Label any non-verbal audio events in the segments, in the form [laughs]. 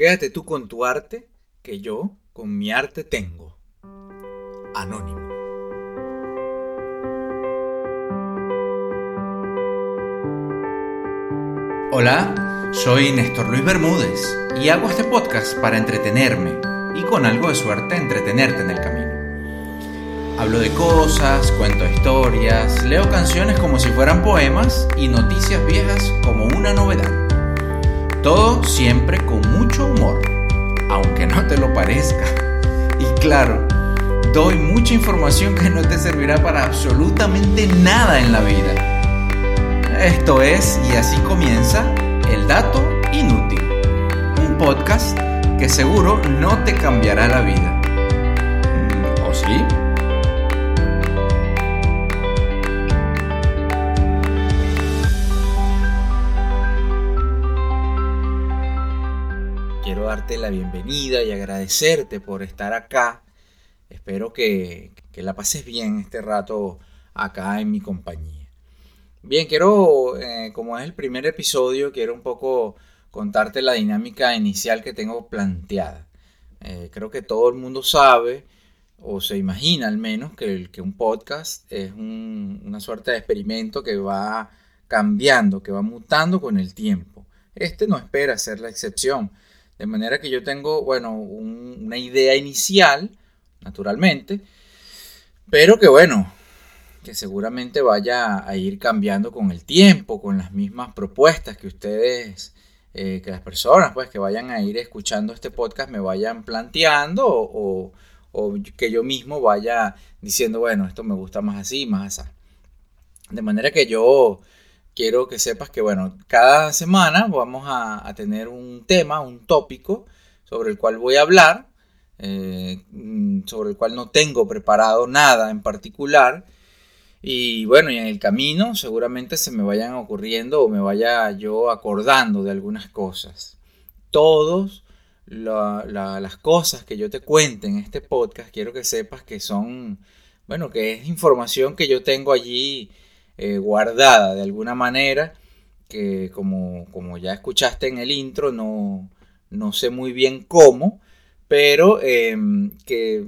Quédate tú con tu arte, que yo con mi arte tengo. Anónimo. Hola, soy Néstor Luis Bermúdez y hago este podcast para entretenerme y con algo de suerte entretenerte en el camino. Hablo de cosas, cuento historias, leo canciones como si fueran poemas y noticias viejas como una novedad. Todo siempre con mucho humor, aunque no te lo parezca. Y claro, doy mucha información que no te servirá para absolutamente nada en la vida esto es Y así comienza El Dato Inútil, un podcast que seguro no te cambiará la vida. La bienvenida y agradecerte por estar acá. Espero que, que la pases bien este rato acá en mi compañía. Bien, quiero, eh, como es el primer episodio, quiero un poco contarte la dinámica inicial que tengo planteada. Eh, creo que todo el mundo sabe, o se imagina al menos, que, que un podcast es una suerte de experimento que va cambiando, que va mutando con el tiempo. Este no espera ser la excepción. De manera que yo tengo, bueno, una idea inicial, naturalmente, pero que bueno, que seguramente vaya a ir cambiando con el tiempo, con las mismas propuestas que ustedes, eh, que las personas pues que vayan a ir escuchando este podcast me vayan planteando o, que yo mismo vaya diciendo, bueno, esto me gusta más así, más así. De manera que yo quiero que sepas que, bueno, cada semana vamos a, tener un tema, un tópico sobre el cual voy a hablar, eh, mm, sobre el cual no tengo preparado nada en particular, y bueno, y en el camino seguramente se me vayan ocurriendo o me vaya yo acordando de algunas cosas. Todas las cosas que yo te cuente en este podcast, quiero que sepas que son, bueno, que es información que yo tengo allí eh, guardada de alguna manera, que como, como ya escuchaste en el intro, no, no sé muy bien cómo, pero em, que,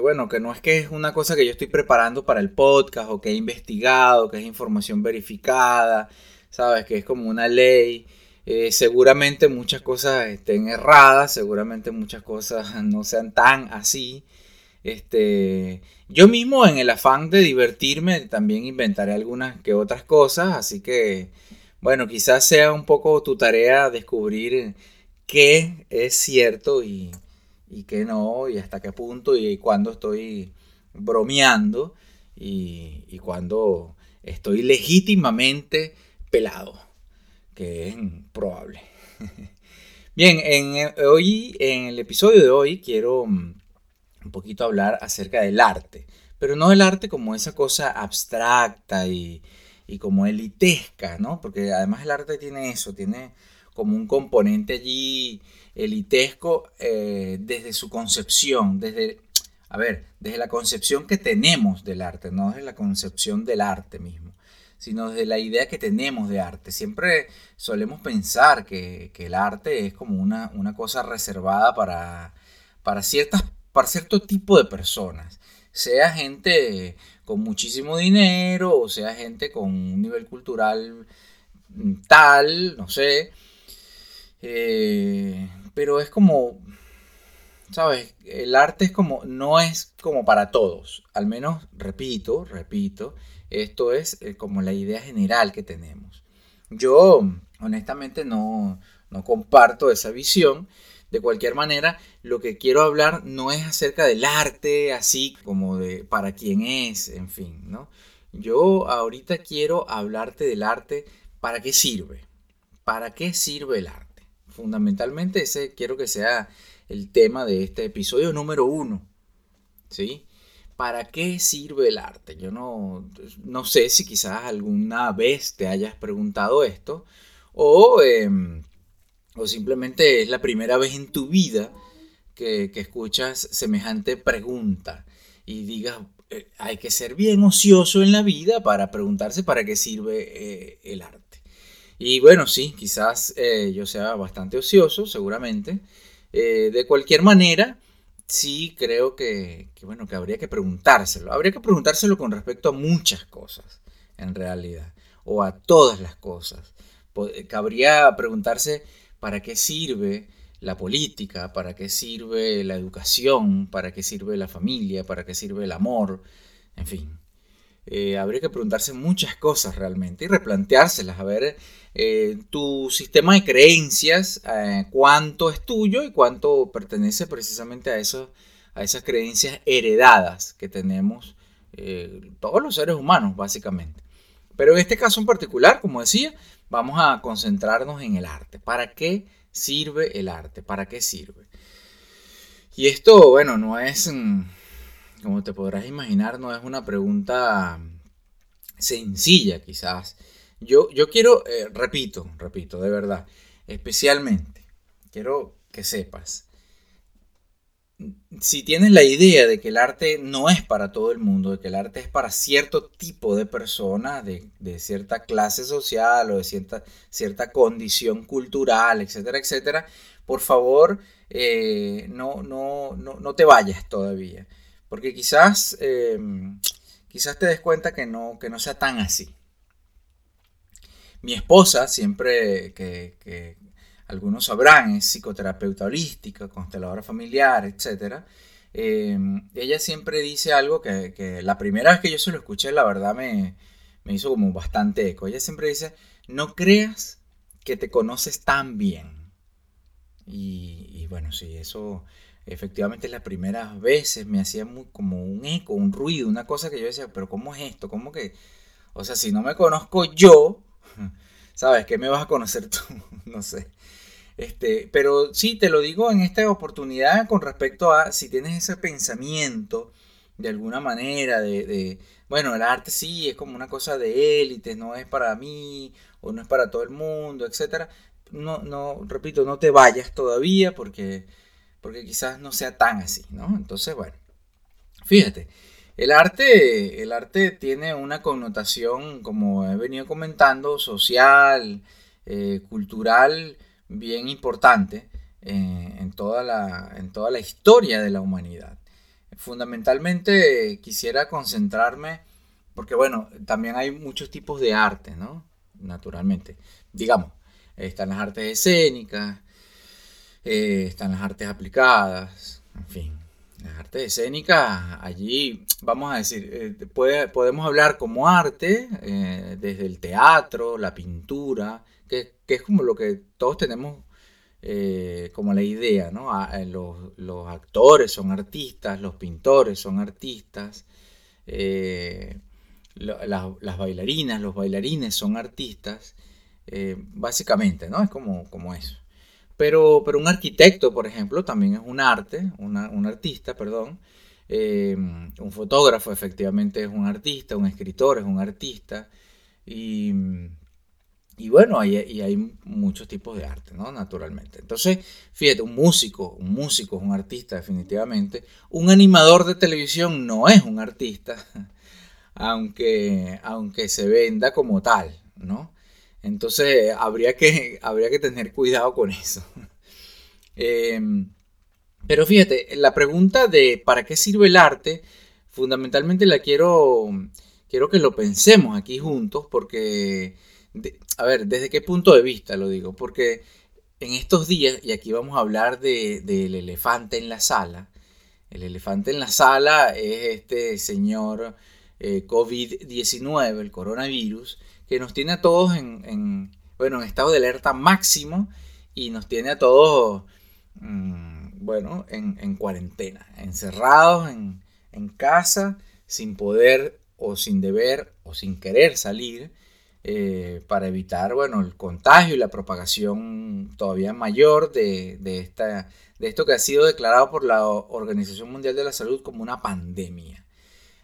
bueno, que no es que es una cosa que yo estoy preparando para el podcast o que he investigado, que es información verificada, sabes, que es como una ley. Eh, seguramente muchas cosas estén erradas, seguramente muchas cosas [laughs] no sean tan así. Este, yo mismo en el afán de divertirme también inventaré algunas que otras cosas, así que bueno, quizás sea un poco tu tarea descubrir qué es cierto y, y qué no, y hasta qué punto, y cuándo estoy bromeando y, y cuándo estoy legítimamente pelado, que es probable. [laughs] Bien, en, hoy, en el episodio de hoy quiero mm, un poquito hablar acerca del arte, pero no del arte como esa cosa abstracta y, y como elitesca, ¿no? Porque además el arte tiene eso, tiene como un componente allí elitesco eh, desde su concepción, desde, a ver, desde la concepción que tenemos del arte, no desde la concepción del arte mismo, sino desde la idea que tenemos de arte. Siempre solemos pensar que, el arte es como una, una cosa reservada para, para, ciertas, para cierto tipo de personas, sea gente con muchísimo dinero o sea gente con un nivel cultural tal, no sé. Eh, pero es como, ¿sabes? El arte es como, no es como para todos. Al menos, repito, repito, esto es eh, como la idea general que tenemos. Yo, honestamente, no, no comparto esa visión. De cualquier manera, lo que quiero hablar no es acerca del arte, así como de para quién es, en fin, ¿no? Yo ahorita quiero hablarte del arte, ¿para qué sirve? ¿Para qué sirve el arte? fundamentalmente ese quiero que sea el tema de este episodio número uno. ¿Sí? ¿Para qué sirve el arte? Yo no, no sé si quizás alguna vez te hayas preguntado esto o, em, o simplemente es la primera vez en tu vida que, escuchas semejante pregunta y digas, eh, hay que ser bien ocioso en la vida para preguntarse para qué sirve eh, el arte. Y bueno, sí, quizás eh, yo sea bastante ocioso, seguramente. De cualquier manera, sí creo que, bueno, que habría que preguntárselo. Habría que preguntárselo con respecto a muchas cosas, en realidad, o a todas las cosas. Cabría preguntarse para qué sirve la política, para qué sirve la educación, para qué sirve la familia, para qué sirve el amor, en fin. Eh, habría que preguntarse muchas cosas realmente y replanteárselas, a ver eh, tu sistema de creencias, eh, cuánto es tuyo y cuánto pertenece precisamente a, a esas creencias heredadas que tenemos todos los seres humanos, básicamente. Pero en este caso en particular, como decía, vamos a concentrarnos en el arte. ¿Para qué sirve el arte? ¿Para qué sirve? Y esto, bueno, no es... Mm, como te podrás imaginar, no es una pregunta sencilla quizás. Yo, yo quiero, eh, repito, repito, de verdad, especialmente, quiero que sepas, si tienes la idea de que el arte no es para todo el mundo, de que el arte es para cierto tipo de personas, de, cierta clase social o de cierta, cierta condición cultural, etcétera, etcétera, por favor, eh, no, no, no, no te vayas todavía. Porque quizás, em, quizás te des cuenta que no, que no sea tan así. Mi esposa, siempre que, algunos sabrán, es psicoterapeuta holística, consteladora familiar, etc. Em, ella siempre dice algo que, la primera vez que yo se lo escuché, la verdad me, me hizo como bastante eco. Ella siempre dice, no creas que te conoces tan bien. Y, y bueno, sí, eso efectivamente las primeras veces me hacía muy, como un eco, un ruido, una cosa que yo decía, pero ¿cómo es esto? ¿Cómo que, o sea, si no me conozco yo, [laughs] ¿sabes? ¿Qué me vas a conocer tú? [laughs] no sé. Este, pero sí, te lo digo en esta oportunidad con respecto a si tienes ese pensamiento de alguna manera de, bueno, el arte sí es como una cosa de élite, no es para mí o no es para todo el mundo, etcétera. No, no, repito, no te vayas todavía porque porque quizás no sea tan así, ¿no? Entonces, bueno, fíjate, el arte, el arte tiene una connotación, como he venido comentando, social, eh, cultural, bien importante eh, en, toda la, en toda la historia de la humanidad. Fundamentalmente quisiera concentrarme, porque bueno, también hay muchos tipos de arte, ¿no? Naturalmente. Digamos, están las artes escénicas, eh, están las artes aplicadas, en fin, las artes escénicas, allí vamos a decir, eh, podemos hablar como arte, desde el teatro, la pintura, que, es como lo que todos tenemos como la idea, ¿no? los, actores son artistas, los pintores son artistas, las bailarinas, los bailarines son artistas, básicamente, ¿no? Es como, como eso. Pero, pero un arquitecto, por ejemplo, también es un arte, un artista, perdón. Eh, un fotógrafo efectivamente es un artista, un escritor es un artista. Y, bueno, hay, y hay muchos tipos de arte, ¿no? Naturalmente. Entonces, fíjate, un músico, un músico es un artista definitivamente. Un animador de televisión no es un artista, [laughs] aunque, aunque se venda como tal, ¿no? Entonces habría que, habría que tener cuidado con eso. [laughs] Em, pero fíjate, la pregunta de ¿para qué sirve el arte? Fundamentalmente la quiero, quiero que lo pensemos aquí juntos porque, a ver, ¿desde qué punto de vista lo digo? Porque en estos días, y aquí vamos a hablar del elefante en la sala, el elefante en la sala es este señor eh, COVID-19, el coronavirus, que nos tiene a todos en, bueno, en estado de alerta máximo y nos tiene a todos, mm, bueno, en, cuarentena, encerrados en, casa, sin poder o sin deber o sin querer salir, eh, para evitar, bueno, el contagio y la propagación todavía mayor de, esta, de esto que ha sido declarado por la Organización Mundial de la Salud como una pandemia.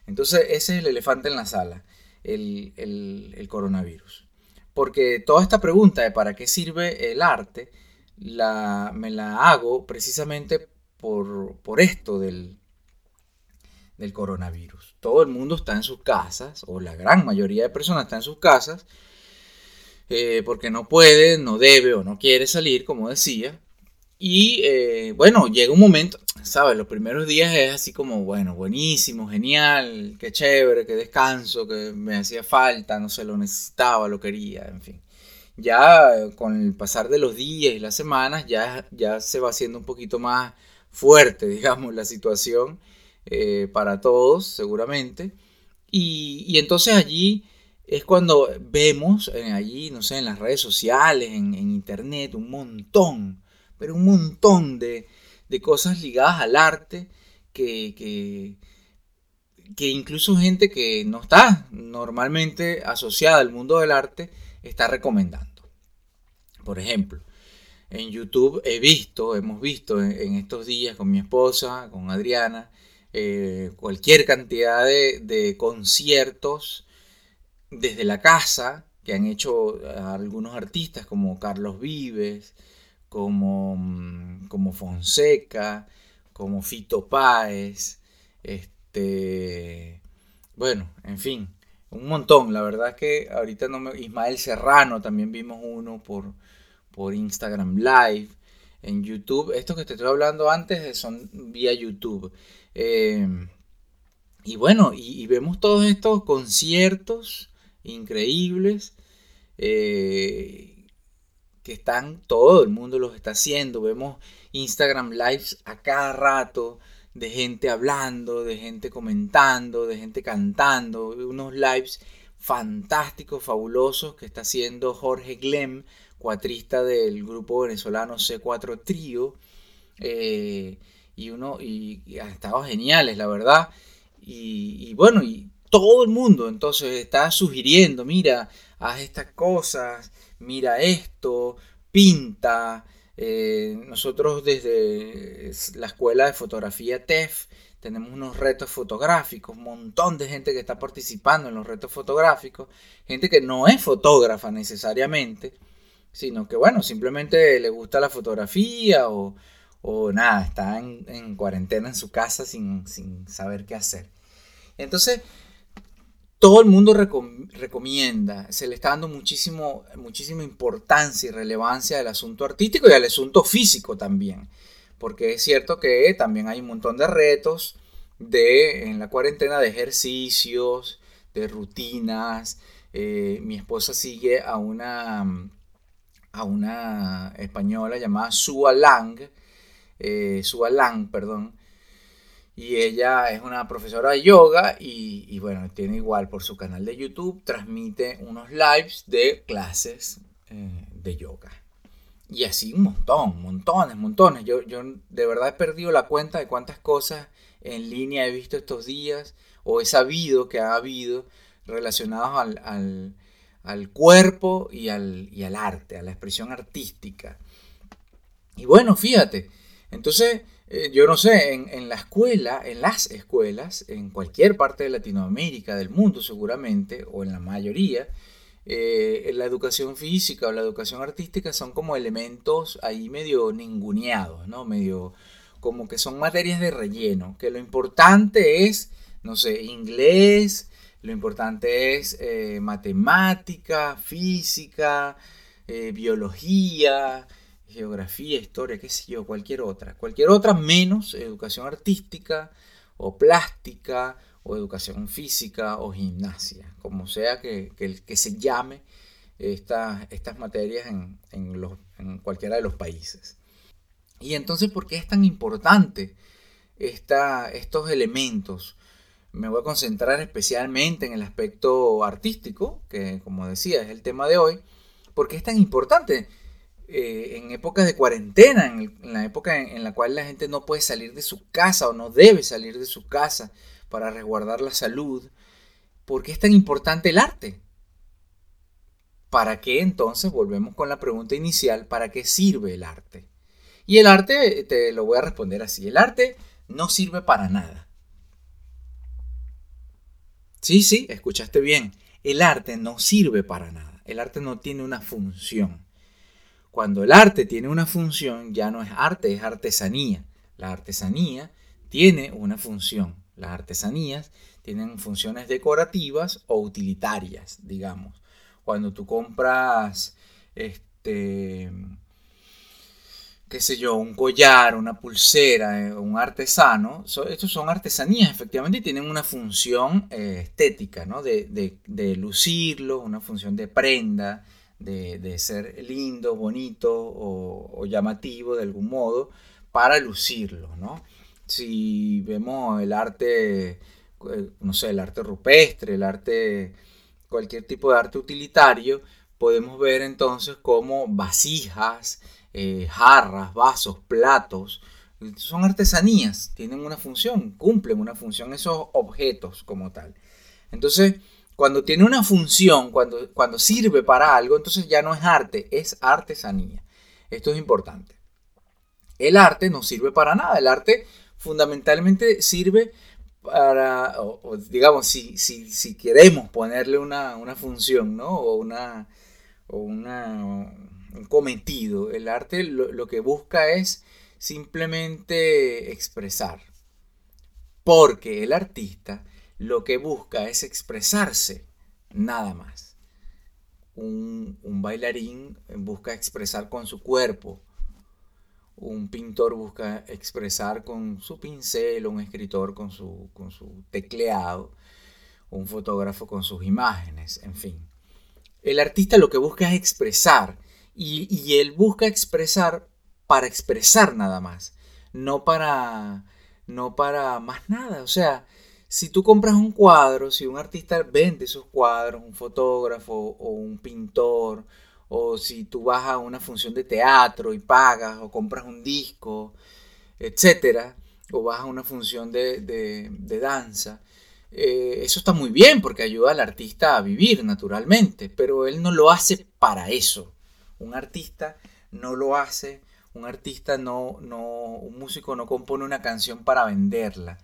Entonces, ese es el elefante en la sala el, coronavirus. Porque toda esta pregunta de para qué sirve el arte, la, me la hago precisamente por, esto del, del coronavirus. Todo el mundo está en sus casas, o la gran mayoría de personas está en sus casas, eh, porque no puede, no debe o no quiere salir, como decía. Y eh, bueno, llega un momento, ¿sabes? Los primeros días es así como, bueno, buenísimo, genial, qué chévere, qué descanso, que me hacía falta, no sé, lo necesitaba, lo quería, en fin. Ya con el pasar de los días y las semanas, ya, ya se va haciendo un poquito más fuerte, [laughs] digamos, la situación eh, para todos, seguramente. Y, entonces allí es cuando vemos eh, allí, no sé, en las redes sociales, en, internet, un montón, pero un montón de, cosas ligadas al arte que, que, que, incluso gente que no está normalmente asociada al mundo del arte está recomendando. Por ejemplo, en YouTube he visto, hemos visto en, estos días con mi esposa, con Adriana, eh, cualquier cantidad de, conciertos desde la casa que han hecho algunos artistas como Carlos Vives, como, mm, como Fonseca, como Fito Páez, este, bueno, en fin, un montón. La verdad es que ahorita no me... Ismael Serrano también vimos uno por, por Instagram Live, en YouTube. Estos que te estoy hablando antes son vía YouTube. Eh, y bueno, y, vemos todos estos conciertos increíbles eh, que están, todo el mundo los está haciendo. Vemos Instagram Lives a cada rato de gente hablando, de gente comentando, de gente cantando, unos lives fantásticos, fabulosos que está haciendo Jorge Glem cuatrista del grupo venezolano C4 Trío. Eh, y uno, y, ha estado geniales, la verdad. Y, bueno, y todo el mundo entonces está sugiriendo, mira, haz estas cosas, mira esto, pinta. Eh, nosotros desde la escuela de fotografía TEF tenemos unos retos fotográficos, un montón de gente que está participando en los retos fotográficos, gente que no es fotógrafa necesariamente, sino que bueno, simplemente le gusta la fotografía o, nada, está en, cuarentena en su casa sin, saber qué hacer. Entonces, todo el mundo recomienda, se le está dando muchísimo, muchísima importancia y relevancia al asunto artístico y al asunto físico también, porque es cierto que también hay un montón de retos de, en la cuarentena de ejercicios, de rutinas. Eh, mi esposa sigue a una a una española llamada Sua Lang, eh, Sua Lang, perdón, y ella es una profesora de yoga y, bueno, tiene igual por su canal de YouTube, transmite unos lives de clases eh, de yoga. Y así un montón, montones, montones. Yo, yo de verdad he perdido la cuenta de cuántas cosas en línea he visto estos días o he sabido que ha habido relacionados al al cuerpo y al, al arte, a la expresión artística. Y bueno, fíjate, entonces eh, yo no sé, en, la escuela, en las escuelas, en cualquier parte de Latinoamérica, del mundo seguramente, o en la mayoría, eh, la educación física o la educación artística son como elementos ahí medio ninguneados, ¿no? Medio como que son materias de relleno, que lo importante es, no sé, inglés, lo importante es eh, matemática, física, biología, geografía, historia, qué sé yo, cualquier otra. Cualquier otra menos educación artística o plástica o educación física o gimnasia, como sea que, que, se llame estas materias en, en, cualquiera de los países. Y entonces, ¿por qué es tan importante esta, estos elementos? me voy a concentrar especialmente en el aspecto artístico, que como decía es el tema de hoy, porque es tan importante eh, en épocas de cuarentena, en, la época en, la cual la gente no puede salir de su casa o no debe salir de su casa para resguardar la salud, ¿por qué es tan importante el arte? ¿Para qué entonces volvemos con la pregunta inicial? ¿Para qué sirve el arte? Y el arte, te lo voy a responder así, el arte no sirve para nada. Sí, sí, escuchaste bien. El arte no sirve para nada. El arte no tiene una función. Cuando el arte tiene una función, ya no es arte, es artesanía. La artesanía tiene una función. Las artesanías tienen funciones decorativas o utilitarias, digamos. Cuando tú compras este qué sé yo, un collar, una pulsera, eh, un artesano, estos son artesanías, efectivamente, y tienen una función eh, estética, ¿no? De, lucirlo, una función de prenda, de, ser lindo, bonito o, llamativo de algún modo para lucirlo, ¿no? Si vemos el arte, eh, no sé, el arte rupestre, el arte, cualquier tipo de arte utilitario, podemos ver entonces como vasijas, eh, jarras, vasos, platos, son artesanías, tienen una función, cumplen una función esos objetos como tal. Entonces, cuando tiene una función, cuando, cuando sirve para algo, entonces ya no es arte, es artesanía. Esto es importante. El arte no sirve para nada, el arte fundamentalmente sirve para, digamos, si, si, si, queremos ponerle una, función, ¿no? O una, o una, un cometido. El arte lo, que busca es simplemente expresar. Porque el artista lo que busca es expresarse, nada más. Un, bailarín busca expresar con su cuerpo. Un pintor busca expresar con su pincel, un escritor con su, con su tecleado, un fotógrafo con sus imágenes, en fin. El artista lo que busca es expresar y, él busca expresar para expresar nada más, no para, no para más nada. O sea, si tú compras un cuadro, si un artista vende esos cuadros, un fotógrafo o un pintor, o si tú vas a una función de teatro y pagas, o compras un disco, etcétera, o vas a una función de, danza, eh, eso está muy bien porque ayuda al artista a vivir naturalmente, pero él no lo hace para eso. Un artista no lo hace, un artista no, no, un músico no compone una canción para venderla,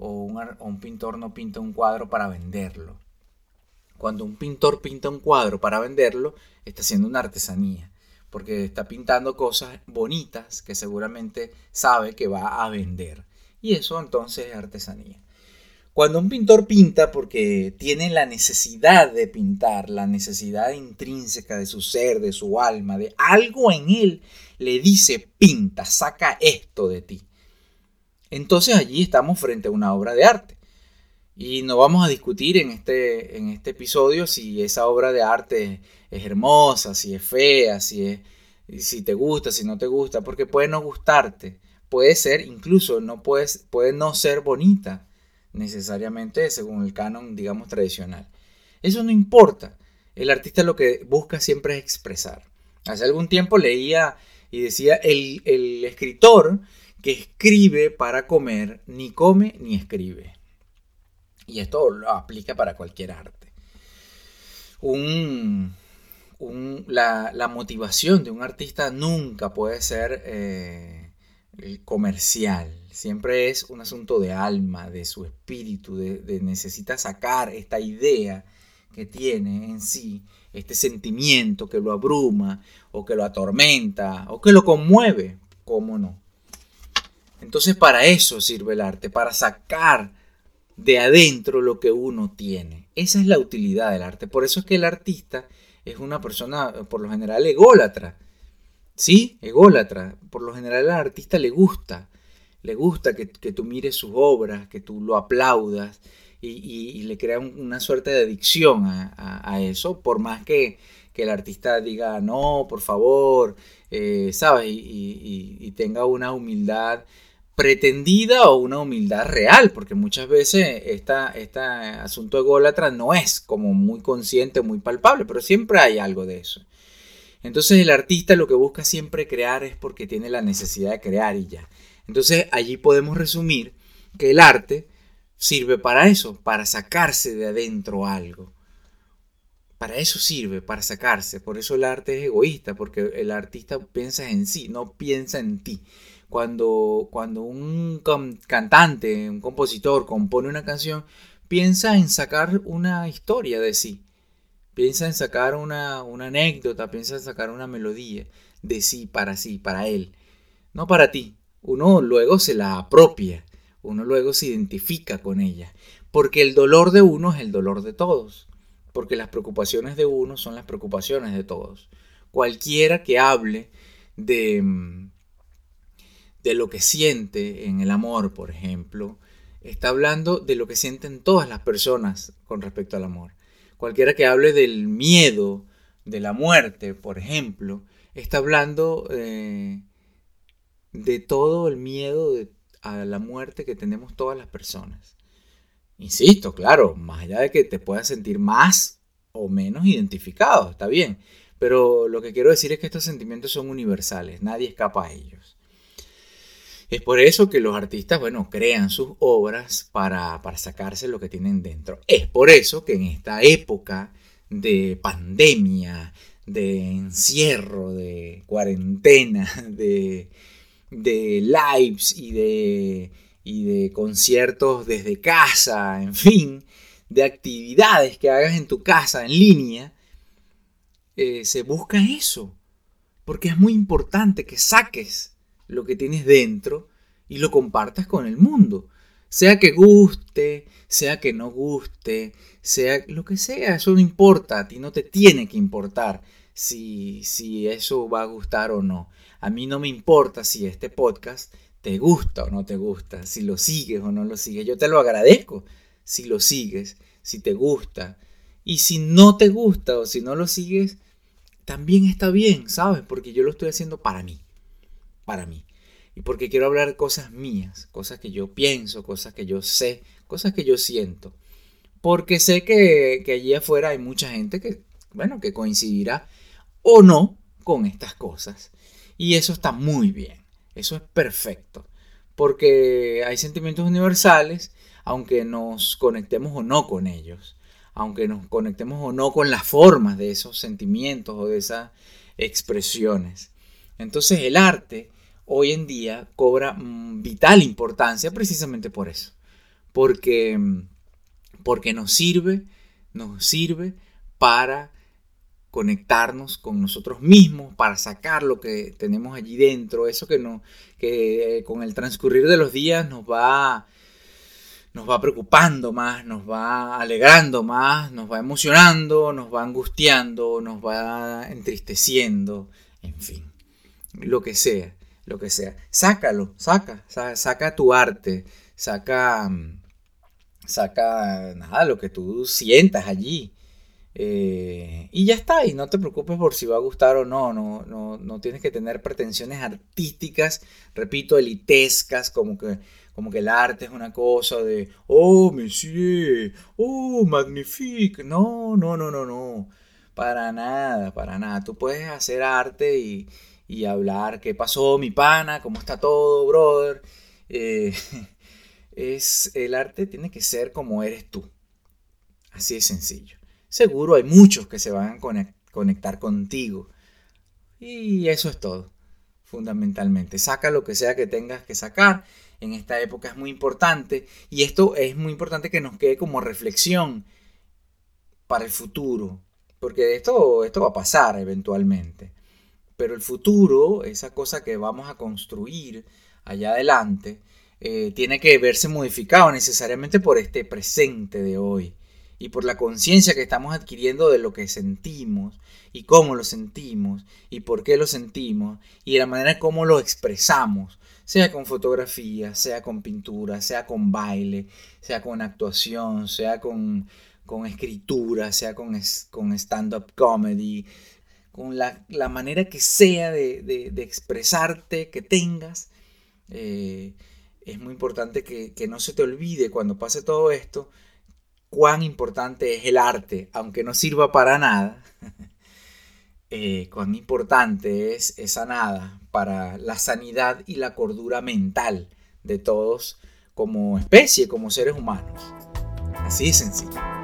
o un, pintor no pinta un cuadro para venderlo. Cuando un pintor pinta un cuadro para venderlo, está haciendo una artesanía, porque está pintando cosas bonitas que seguramente sabe que va a vender. Y eso entonces es artesanía. Cuando un pintor pinta porque tiene la necesidad de pintar, la necesidad intrínseca de su ser, de su alma, de algo en él, le dice, pinta, saca esto de ti. Entonces allí estamos frente a una obra de arte. Y no vamos a discutir en este, en este episodio si esa obra de arte es hermosa, si es fea, si, es, si te gusta, si no te gusta, porque puede no gustarte, puede ser, incluso no puede, puede no ser bonita necesariamente según el canon, digamos, tradicional. Eso no importa. El artista lo que busca siempre es expresar. Hace algún tiempo leía y decía, el, el escritor que escribe para comer, ni come ni escribe. Y esto lo aplica para cualquier arte. Un, la, la, motivación de un artista nunca puede ser eh, comercial. Siempre es un asunto de alma, de su espíritu, de, necesita sacar esta idea que tiene en sí, este sentimiento que lo abruma o que lo atormenta o que lo conmueve, ¿cómo no? Entonces para eso sirve el arte, para sacar de adentro lo que uno tiene. Esa es la utilidad del arte. Por eso es que el artista es una persona, por lo general, ególatra. Sí, ególatra. Por lo general al artista le gusta le gusta que, tú mires sus obras, que tú lo aplaudas y, le crea una suerte de adicción a, eso, por más que, el artista diga, no, por favor, eh, ¿sabes? Y, tenga una humildad pretendida o una humildad real, porque muchas veces este asunto ególatra no es como muy consciente, muy palpable, pero siempre hay algo de eso. Entonces el artista lo que busca siempre crear es porque tiene la necesidad de crear y ya. Entonces allí podemos resumir que el arte sirve para eso, para sacarse de adentro algo. Para eso sirve, para sacarse. Por eso el arte es egoísta, porque el artista piensa en sí, no piensa en ti. Cuando, cuando un cantante, un compositor compone una canción, piensa en sacar una historia de sí. Piensa en sacar una, una anécdota, piensa en sacar una melodía de sí, para sí, para él. No para ti, uno luego se la apropia, uno luego se identifica con ella, porque el dolor de uno es el dolor de todos, porque las preocupaciones de uno son las preocupaciones de todos. Cualquiera que hable de, de lo que siente en el amor, por ejemplo, está hablando de lo que sienten todas las personas con respecto al amor. Cualquiera que hable del miedo, de la muerte, por ejemplo, está hablando eh, de todo el miedo a la muerte que tenemos todas las personas. Insisto, claro, más allá de que te puedas sentir más o menos identificado, está bien. Pero lo que quiero decir es que estos sentimientos son universales, nadie escapa a ellos. Es por eso que los artistas, bueno, crean sus obras para, sacarse lo que tienen dentro. Es por eso que en esta época de pandemia, de encierro, de cuarentena, [laughs] de, de lives y de, y de conciertos desde casa, en fin, de actividades que hagas en tu casa en línea, eh, se busca eso. Porque es muy importante que saques lo que tienes dentro y lo compartas con el mundo. Sea que guste, sea que no guste, sea lo que sea, eso no importa, a ti no te tiene que importar si, si eso va a gustar o no. A mí no me importa si este podcast te gusta o no te gusta, si lo sigues o no lo sigues. Yo te lo agradezco si lo sigues, si te gusta. Y si no te gusta o si no lo sigues, también está bien, ¿sabes? Porque yo lo estoy haciendo para mí. Para mí y porque quiero hablar cosas mías, cosas que yo pienso, cosas que yo sé, cosas que yo siento. Porque sé que, allí afuera hay mucha gente que, bueno, que coincidirá o no con estas cosas. Y eso está muy bien, eso es perfecto. Porque hay sentimientos universales, aunque nos conectemos o no con ellos, aunque nos conectemos o no con las formas de esos sentimientos o de esas expresiones. Entonces el arte hoy en día cobra mm, vital importancia precisamente por eso. Porque, mm, porque nos sirve, nos sirve para conectarnos con nosotros mismos, para sacar lo que tenemos allí dentro, eso que, no, que eh, con el transcurrir de los días nos va, nos va preocupando más, nos va alegrando más, nos va emocionando, nos va angustiando, nos va entristeciendo, en fin, lo que sea lo que sea. Sácalo, saca, saca, tu arte, saca, mm, saca nada, lo que tú sientas allí. Eh, y ya está, y no te preocupes por si va a gustar o no, no, no, no tienes que tener pretensiones artísticas, repito, elitescas, como que, como que el arte es una cosa de, oh, monsieur, oh, magnifique, no, no, no, no, no, para nada, para nada, tú puedes hacer arte y, y hablar qué pasó, mi pana, cómo está todo, brother. Eh, [laughs] es, el arte tiene que ser como eres tú. Así de sencillo. Seguro hay muchos que se van a conectar contigo. Y eso es todo, fundamentalmente. Saca lo que sea que tengas que sacar. En esta época es muy importante. Y esto es muy importante que nos quede como reflexión para el futuro. Porque esto, esto va a pasar eventualmente. Pero el futuro, esa cosa que vamos a construir allá adelante, eh, tiene que verse modificado necesariamente por este presente de hoy y por la conciencia que estamos adquiriendo de lo que sentimos y cómo lo sentimos y por qué lo sentimos y la manera como lo expresamos, sea con fotografía, sea con pintura, sea con baile, sea con actuación, sea con, con escritura, sea con, con stand-up comedy, con la, manera que sea de, expresarte que tengas. Eh, es muy importante que, no se te olvide cuando pase todo esto cuán importante es el arte, aunque no sirva para nada. [laughs] Eh, cuán importante es esa nada para la sanidad y la cordura mental de todos como especie, como seres humanos. Así de sencillo.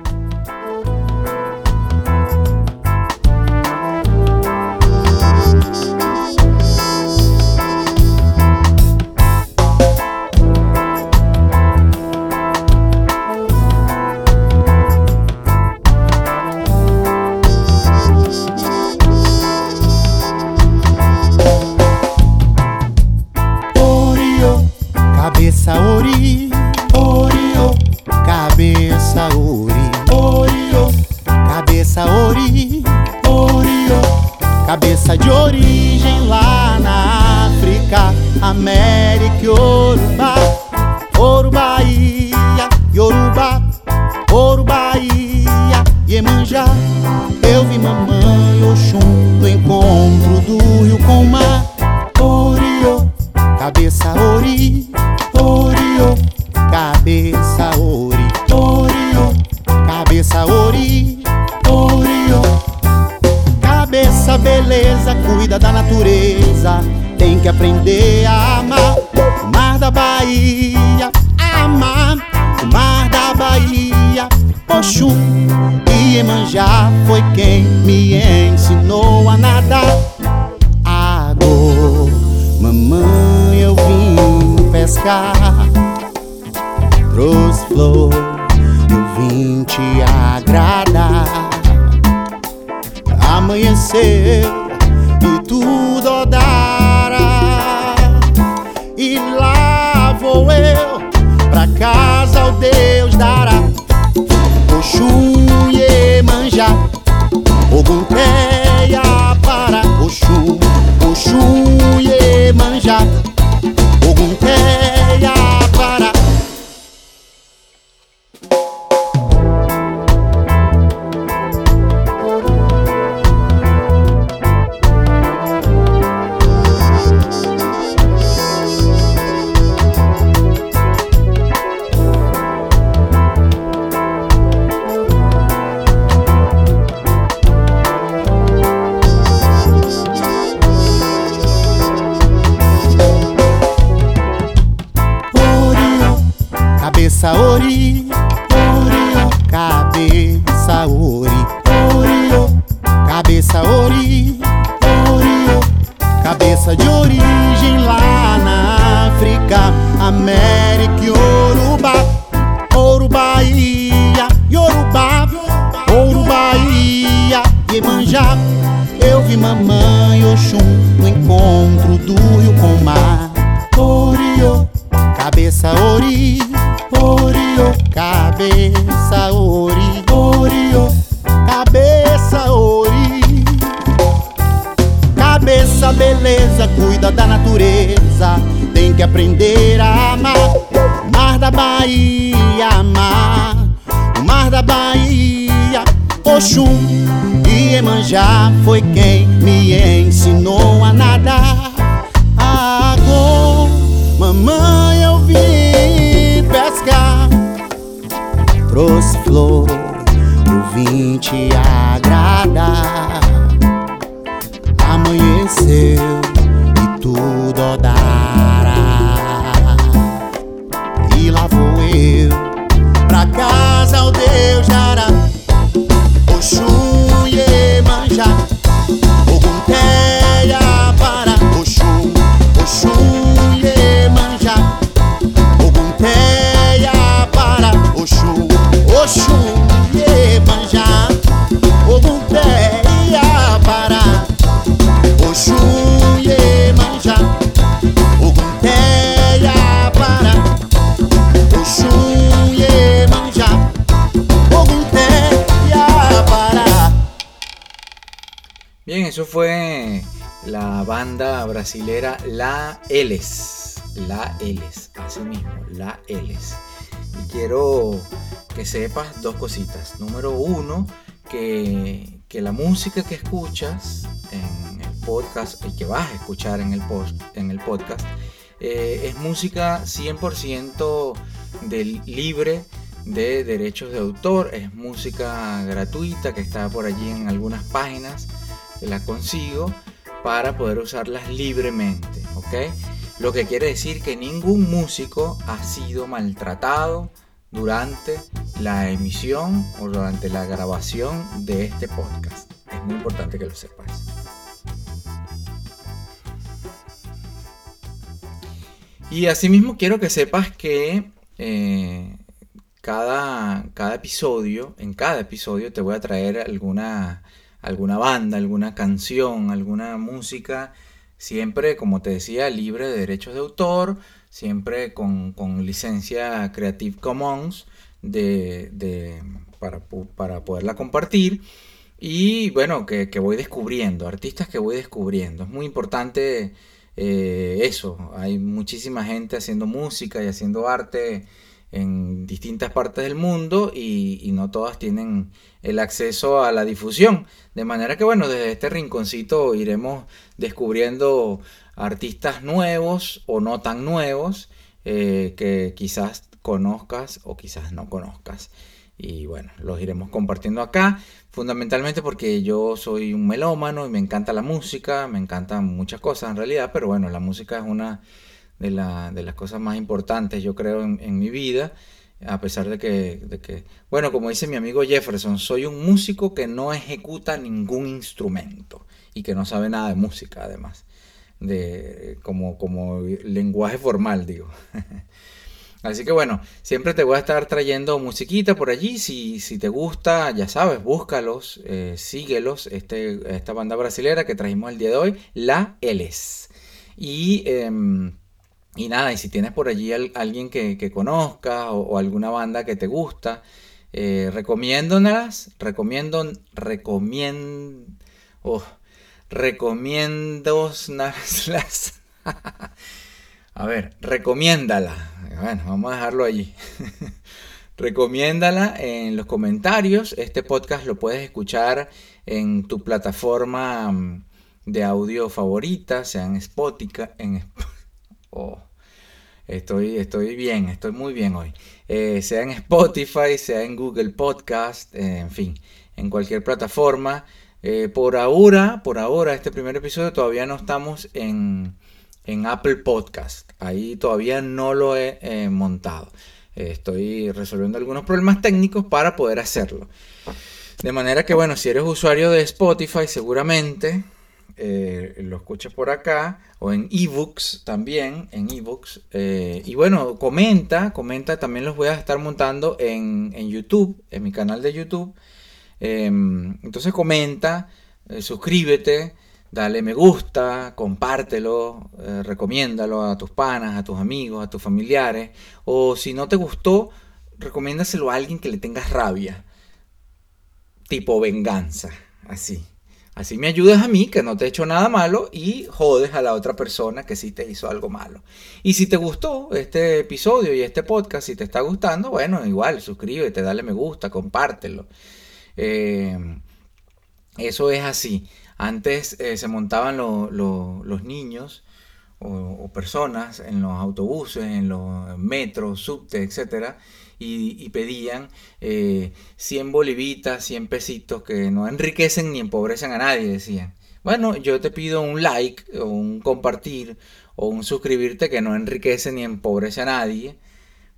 Beleza, cuida da natureza, tem que aprender a amar. Mar da Bahia, amar. O mar da Bahia, Oxum e Iemanjá foi quem me ensinou a nadar. Agora, mamãe, eu vim pescar. Trouxe flor, eu vim te agradar. myself. Eso fue la banda brasilera La Eles. La Eles, así mismo, La Eles. Y quiero que sepas dos cositas. Número uno, que, que la música que escuchas en el podcast y que vas a escuchar en el, post, en el podcast eh, es música 100% del libre de derechos de autor. Es música gratuita que está por allí en algunas páginas la consigo para poder usarlas libremente, ¿ok? Lo que quiere decir que ningún músico ha sido maltratado durante la emisión o durante la grabación de este podcast. Es muy importante que lo sepas. Y asimismo quiero que sepas que eh, cada, cada episodio, en cada episodio te voy a traer alguna, alguna banda, alguna canción, alguna música, siempre, como te decía, libre de derechos de autor, siempre con, con licencia Creative Commons de, de- para, para poderla compartir. Y bueno, que, que voy descubriendo, artistas que voy descubriendo. Es muy importante eh, eso, hay muchísima gente haciendo música y haciendo arte en distintas partes del mundo y, no todas tienen el acceso a la difusión. De manera que bueno, desde este rinconcito iremos descubriendo artistas nuevos o no tan nuevos eh, que quizás conozcas o quizás no conozcas. Y bueno, los iremos compartiendo acá, fundamentalmente porque yo soy un melómano y me encanta la música, me encantan muchas cosas en realidad, pero bueno, la música es una de, las cosas más importantes, yo creo, en, mi vida, a pesar de que, de que, bueno, como dice mi amigo Jefferson, soy un músico que no ejecuta ningún instrumento y que no sabe nada de música, además, de, como, como lenguaje formal, digo. [laughs] Así que bueno, siempre te voy a estar trayendo musiquita por allí. Si, si te gusta, ya sabes, búscalos, eh, síguelos. Este, esta banda brasilera que trajimos el día de hoy, La Eles. Y, em, y nada, y si tienes por allí alguien que, conozcas o, alguna banda que te gusta, eh, recomiéndolas, recomiendo, recomiendo, oh, [laughs] las A ver, recomiéndala. Bueno, vamos a dejarlo allí. [laughs] recomiéndala en los comentarios. Este podcast lo puedes escuchar en tu plataforma mm, de audio favorita, sea en Spotify. En, [laughs] oh, estoy, estoy bien, estoy muy bien hoy. Eh, sea en Spotify, sea en Google Podcast, eh, en fin, en cualquier plataforma. Eh, por ahora, por ahora, este primer episodio todavía no estamos en en Apple Podcast. Ahí todavía no lo he montado. estoy resolviendo algunos problemas técnicos para poder hacerlo. De manera que, bueno, si eres usuario de Spotify, seguramente eh, lo escuches por acá o en ebooks también, en ebooks. Eh, y bueno, comenta, comenta, también los voy a estar montando en, en YouTube, en mi canal de YouTube. Em, entonces comenta, suscríbete dale me gusta, compártelo, eh, recomiéndalo a tus panas, a tus amigos, a tus familiares. O si no te gustó, recomiéndaselo a alguien que le tengas rabia. Tipo venganza, así. Así me ayudas a mí, que no te he hecho nada malo, y jodes a la otra persona que sí te hizo algo malo. Y si te gustó este episodio y este podcast, si te está gustando, bueno, igual, suscríbete, dale me gusta, compártelo. Eh, eso es así. Antes eh, se montaban los niños o, personas en los autobuses, en los metros, subtes, etc. Y, pedían 100 eh, bolivitas, 100 pesitos que no enriquecen ni empobrecen a nadie, decían. Bueno, yo te pido un like o un compartir o un suscribirte que no enriquece ni empobrece a nadie,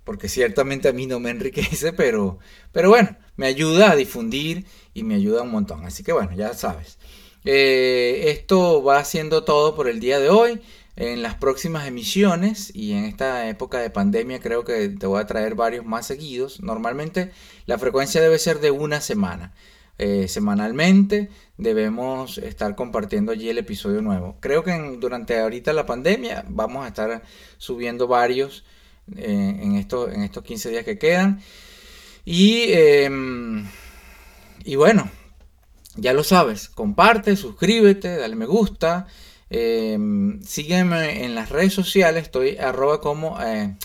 porque ciertamente a mí no me enriquece, pero, pero bueno, me ayuda a difundir y me ayuda un montón. Así que bueno, ya sabes. Eh, esto va siendo todo por el día de hoy. En las próximas emisiones y en esta época de pandemia creo que te voy a traer varios más seguidos. Normalmente la frecuencia debe ser de una semana. Eh, semanalmente debemos estar compartiendo allí el episodio nuevo. Creo que durante ahorita la pandemia vamos a estar subiendo varios eh, en, esto, en estos 15 días que quedan. Y, em, y bueno, ya lo sabes, comparte, suscríbete, dale me gusta. Em, sígueme en las redes sociales, estoy arroba como eh,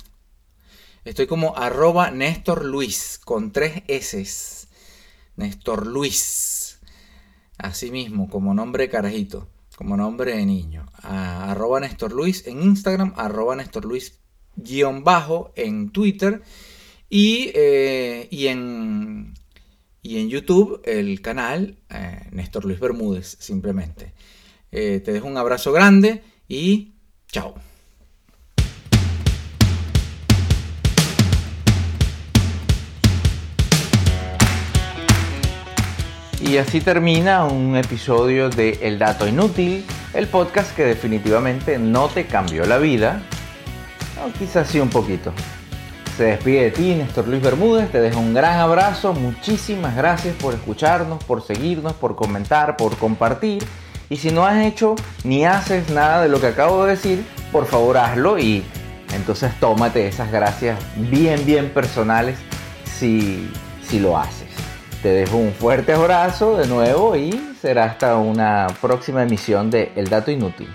estoy como arroba Néstor Luis con tres S. Néstor Luis. Así mismo, como nombre carajito, como nombre de niño. arroba Néstor Luis en Instagram, arroba Néstor Luis guion bajo en Twitter y, eh, y en y en YouTube el canal eh, Néstor Luis Bermúdez, simplemente. Eh, te dejo un abrazo grande y chao. Y así termina un episodio de El Dato Inútil, el podcast que definitivamente no te cambió la vida, o quizás sí un poquito. Se despide de ti, Néstor Luis Bermúdez. Te dejo un gran abrazo. Muchísimas gracias por escucharnos, por seguirnos, por comentar, por compartir. Y si no has hecho ni haces nada de lo que acabo de decir, por favor hazlo y entonces tómate esas gracias bien, bien personales si, si lo haces. Te dejo un fuerte abrazo de nuevo y será hasta una próxima emisión de El Dato Inútil.